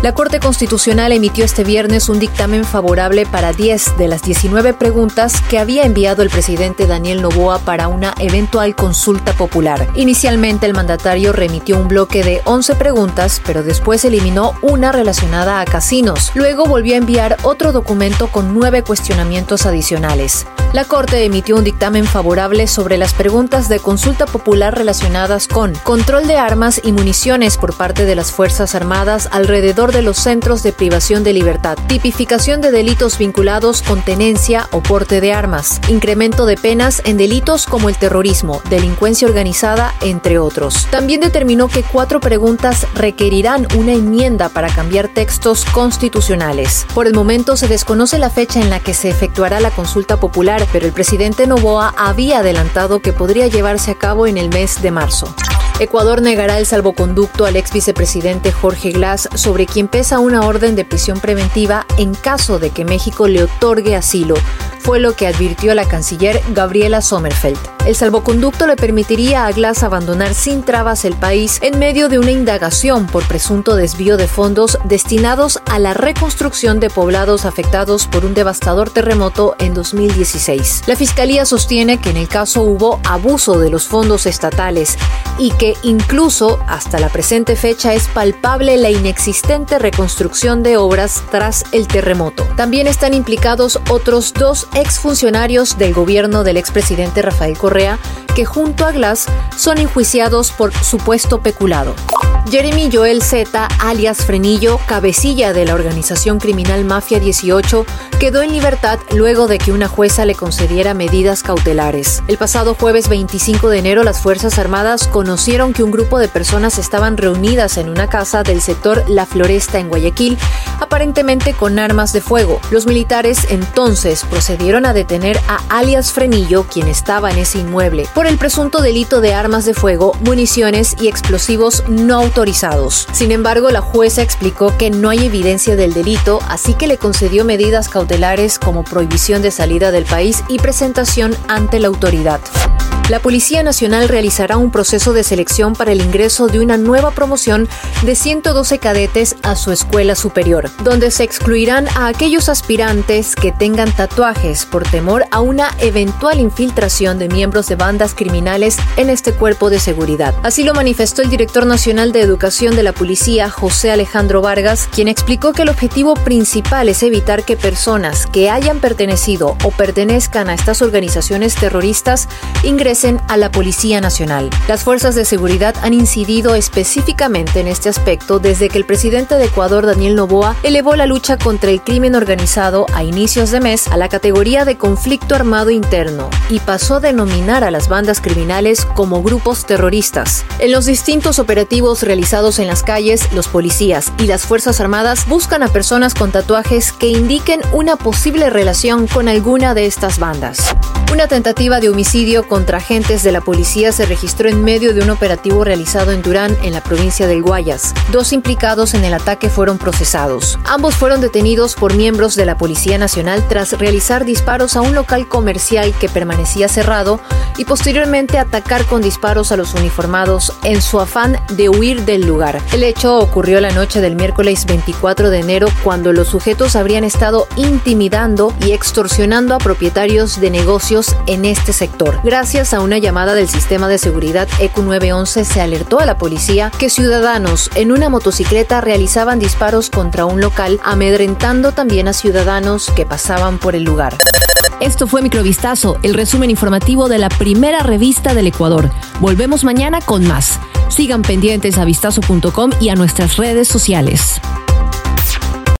La Corte Constitucional emitió este viernes un dictamen favorable para 10 de las 19 preguntas que había enviado el presidente Daniel Novoa para una eventual consulta popular. Inicialmente el mandatario remitió un bloque de 11 preguntas, pero después eliminó una relacionada a casinos. Luego volvió a enviar otro documento con nueve cuestionamientos adicionales. La Corte emitió un dictamen favorable sobre las preguntas de consulta popular relacionadas con control de armas y municiones por parte de las Fuerzas Armadas alrededor de los centros de privación de libertad, tipificación de delitos vinculados con tenencia o porte de armas, incremento de penas en delitos como el terrorismo, delincuencia organizada, entre otros. También determinó que cuatro preguntas requerirán una enmienda para cambiar textos constitucionales. Por el momento se desconoce la fecha en la que se efectuará la consulta popular pero el presidente Novoa había adelantado que podría llevarse a cabo en el mes de marzo. Ecuador negará el salvoconducto al ex vicepresidente Jorge Glass, sobre quien pesa una orden de prisión preventiva en caso de que México le otorgue asilo, fue lo que advirtió la canciller Gabriela Sommerfeld. El salvoconducto le permitiría a Glass abandonar sin trabas el país en medio de una indagación por presunto desvío de fondos destinados a la reconstrucción de poblados afectados por un devastador terremoto en 2016. La Fiscalía sostiene que en el caso hubo abuso de los fondos estatales y que incluso hasta la presente fecha es palpable la inexistente reconstrucción de obras tras el terremoto. También están implicados otros dos exfuncionarios del gobierno del expresidente Rafael Correa que junto a Glass son enjuiciados por supuesto peculado. Jeremy Joel Z, alias Frenillo, cabecilla de la organización criminal Mafia 18, quedó en libertad luego de que una jueza le concediera medidas cautelares. El pasado jueves 25 de enero, las Fuerzas Armadas conocieron que un grupo de personas estaban reunidas en una casa del sector La Floresta en Guayaquil, aparentemente con armas de fuego. Los militares entonces procedieron a detener a alias Frenillo, quien estaba en ese inmueble, por el presunto delito de armas de fuego, municiones y explosivos no autorizados sin embargo, la jueza explicó que no hay evidencia del delito, así que le concedió medidas cautelares como prohibición de salida del país y presentación ante la autoridad la Policía Nacional realizará un proceso de selección para el ingreso de una nueva promoción de 112 cadetes a su escuela superior, donde se excluirán a aquellos aspirantes que tengan tatuajes por temor a una eventual infiltración de miembros de bandas criminales en este cuerpo de seguridad. Así lo manifestó el director nacional de educación de la policía, José Alejandro Vargas, quien explicó que el objetivo principal es evitar que personas que hayan pertenecido o pertenezcan a estas organizaciones terroristas ingresen a la Policía Nacional. Las fuerzas de seguridad han incidido específicamente en este aspecto desde que el presidente de Ecuador, Daniel Noboa, elevó la lucha contra el crimen organizado a inicios de mes a la categoría de conflicto armado interno y pasó a denominar a las bandas criminales como grupos terroristas. En los distintos operativos realizados en las calles, los policías y las Fuerzas Armadas buscan a personas con tatuajes que indiquen una posible relación con alguna de estas bandas. Una tentativa de homicidio contra agentes de la policía se registró en medio de un operativo realizado en Durán, en la provincia del Guayas. Dos implicados en el ataque fueron procesados. Ambos fueron detenidos por miembros de la Policía Nacional tras realizar disparos a un local comercial que permanecía cerrado y posteriormente atacar con disparos a los uniformados en su afán de huir del lugar. El hecho ocurrió la noche del miércoles 24 de enero cuando los sujetos habrían estado intimidando y extorsionando a propietarios de negocios en este sector. Gracias a una llamada del sistema de seguridad ECU 911 se alertó a la policía que ciudadanos en una motocicleta realizaban disparos contra un local, amedrentando también a ciudadanos que pasaban por el lugar. Esto fue Microvistazo, el resumen informativo de la primera revista del Ecuador. Volvemos mañana con más. Sigan pendientes a vistazo.com y a nuestras redes sociales.